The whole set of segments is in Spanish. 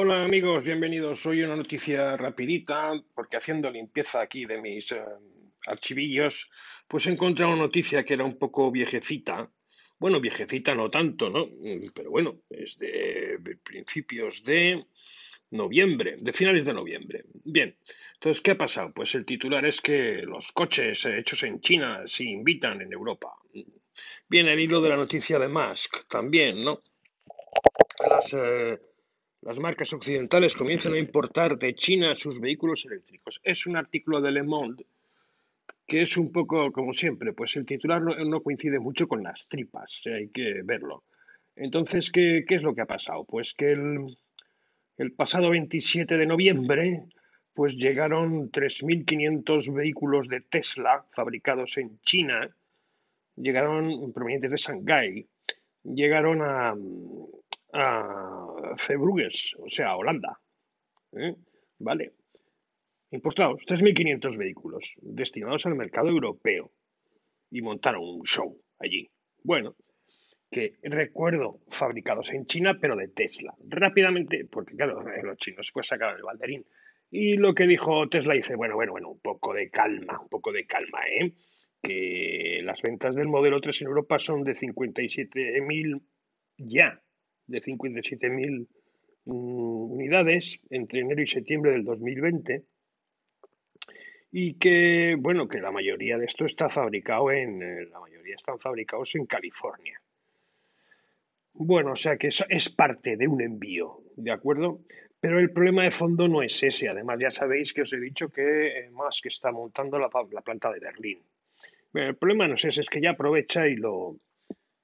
Hola amigos, bienvenidos. Hoy una noticia rapidita, porque haciendo limpieza aquí de mis eh, archivillos, pues he encontrado una noticia que era un poco viejecita. Bueno, viejecita no tanto, ¿no? Pero bueno, es de principios de noviembre, de finales de noviembre. Bien, entonces, ¿qué ha pasado? Pues el titular es que los coches hechos en China se invitan en Europa. Viene el hilo de la noticia de Musk también, ¿no? Las, eh, las marcas occidentales comienzan a importar de China sus vehículos eléctricos. Es un artículo de Le Monde que es un poco como siempre, pues el titular no, coincide mucho con las tripas, hay que verlo. Entonces, ¿qué, es lo que ha pasado? Pues que el, el pasado 27 de noviembre, pues llegaron 3.500 vehículos de Tesla fabricados en China, llegaron provenientes de Shanghái, llegaron a, a o sea, Holanda. ¿eh? Vale. Importados 3.500 vehículos destinados al mercado europeo y montaron un show allí. Bueno, que recuerdo fabricados en China, pero de Tesla. Rápidamente, porque claro, los chinos pues sacaron el balderín. Y lo que dijo Tesla dice, bueno, bueno, bueno, un poco de calma, un poco de calma, ¿eh? Que las ventas del modelo 3 en Europa son de 57.000 ya, de 57.000 mm, unidades entre enero y septiembre del 2020 y que bueno que la mayoría de esto está fabricado en eh, la mayoría están fabricados en California. Bueno o sea que es parte de un envío de acuerdo pero el problema de fondo no es ese. Además ya sabéis que os he dicho que eh, Musk está montando la, la planta de Berlín. El problema no es ese es que ya aprovecha y lo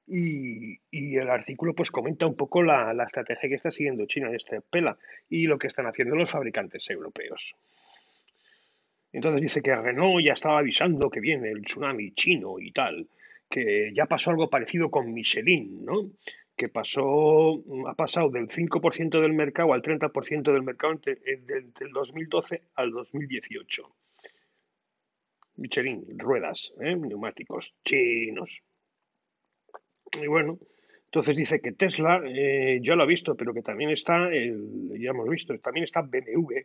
y, el artículo pues comenta un poco la, estrategia que está siguiendo China en esta pela y lo que están haciendo los fabricantes europeos. Entonces dice que Renault ya estaba avisando que viene el tsunami chino y tal, que ya pasó algo parecido con Michelin, ¿no? Que pasó, ha pasado del 5% del mercado al 30% del mercado entre, el 2012 al 2018. Michelin, ruedas, ¿eh? neumáticos chinos. Y bueno, entonces dice que Tesla eh, ya lo ha visto, pero que también está, ya hemos visto, también está BMW,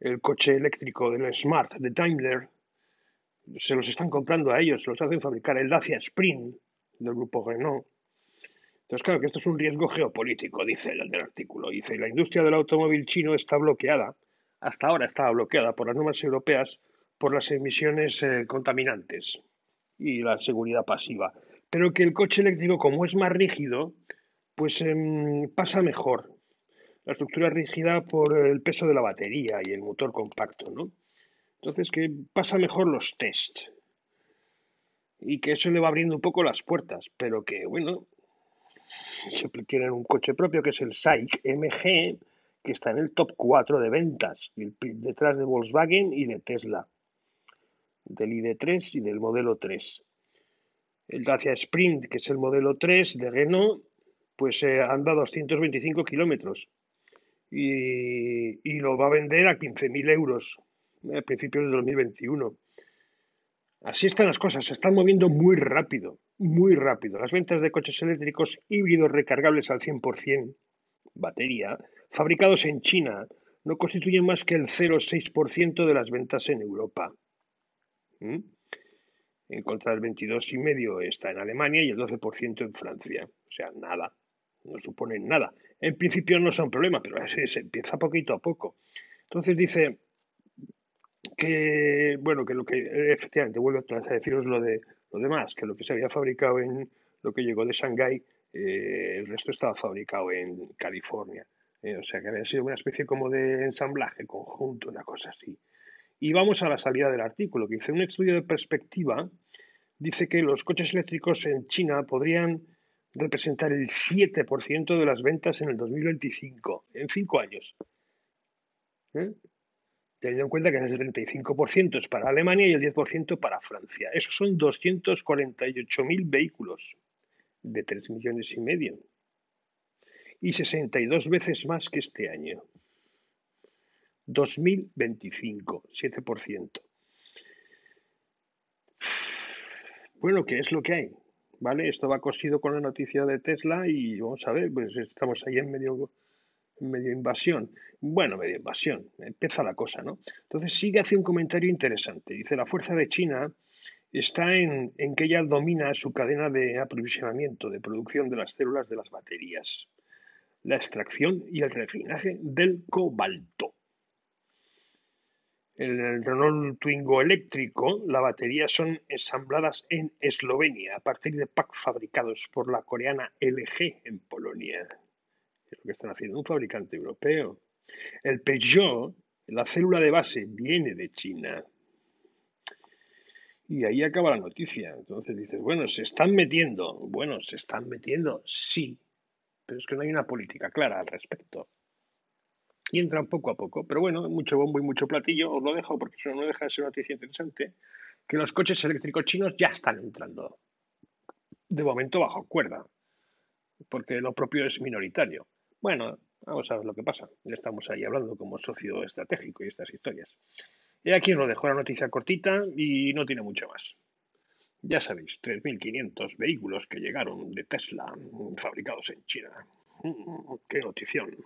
el coche eléctrico del Smart de Daimler, se los están comprando a ellos, se los hacen fabricar el Dacia Spring del grupo Renault. Entonces, claro que esto es un riesgo geopolítico, dice el del artículo. Dice, la industria del automóvil chino está bloqueada, hasta ahora estaba bloqueada por las normas europeas por las emisiones eh, contaminantes y la seguridad pasiva pero que el coche eléctrico, como es más rígido, pues em, pasa mejor. La estructura es rígida por el peso de la batería y el motor compacto, ¿no? Entonces, que pasa mejor los test. Y que eso le va abriendo un poco las puertas, pero que, bueno, se tienen un coche propio que es el SAIC MG, que está en el top 4 de ventas, detrás de Volkswagen y de Tesla, del ID3 y del modelo 3 el Dacia Sprint, que es el modelo 3 de Renault, pues eh, anda 225 kilómetros y, lo va a vender a 15.000 euros a principios de 2021. Así están las cosas, se están moviendo muy rápido, muy rápido. Las ventas de coches eléctricos híbridos recargables al 100%, batería, fabricados en China, no constituyen más que el 0,6% de las ventas en Europa. ¿Mm? En contra del 22,5% está en Alemania y el 12% en Francia. O sea, nada, no suponen nada. En principio no son problemas, pero se empieza poquito a poco. Entonces dice que, bueno, que lo que, efectivamente, vuelvo a deciros lo de lo demás, que lo que se había fabricado en lo que llegó de Shanghái, eh, el resto estaba fabricado en California. Eh, o sea, que había sido una especie como de ensamblaje conjunto, una cosa así. Y vamos a la salida del artículo, que dice un estudio de perspectiva, dice que los coches eléctricos en China podrían representar el 7% de las ventas en el 2025, en cinco años. ¿Eh? Teniendo en cuenta que el 35% es para Alemania y el 10% para Francia. Esos son 248.000 vehículos de 3 millones y medio. Y 62 veces más que este año. 2025, 7%. Bueno, ¿qué es lo que hay? ¿Vale? Esto va cosido con la noticia de Tesla y vamos a ver, pues estamos ahí en medio invasión. Bueno, medio invasión, empieza la cosa, ¿no? Entonces sigue hace un comentario interesante. Dice, la fuerza de China está en, en, que ella domina su cadena de aprovisionamiento, de producción de las células de las baterías, la extracción y el refinaje del cobalto. El Renault Twingo eléctrico, las baterías son ensambladas en Eslovenia a partir de packs fabricados por la coreana LG en Polonia. Es lo que están haciendo un fabricante europeo. El Peugeot, la célula de base, viene de China. Y ahí acaba la noticia. Entonces dices, bueno, se están metiendo. Bueno, se están metiendo, sí. Pero es que no hay una política clara al respecto y entran poco a poco. Pero bueno, mucho bombo y mucho platillo, os lo dejo porque eso no deja de ser una noticia interesante, que los coches eléctricos chinos ya están entrando. De momento bajo cuerda, porque lo propio es minoritario. Bueno, vamos a ver lo que pasa. Ya estamos ahí hablando como socio estratégico y estas historias. Y aquí os lo dejo la noticia cortita y no tiene mucho más. Ya sabéis, 3.500 vehículos que llegaron de Tesla fabricados en China. ¡Qué notición!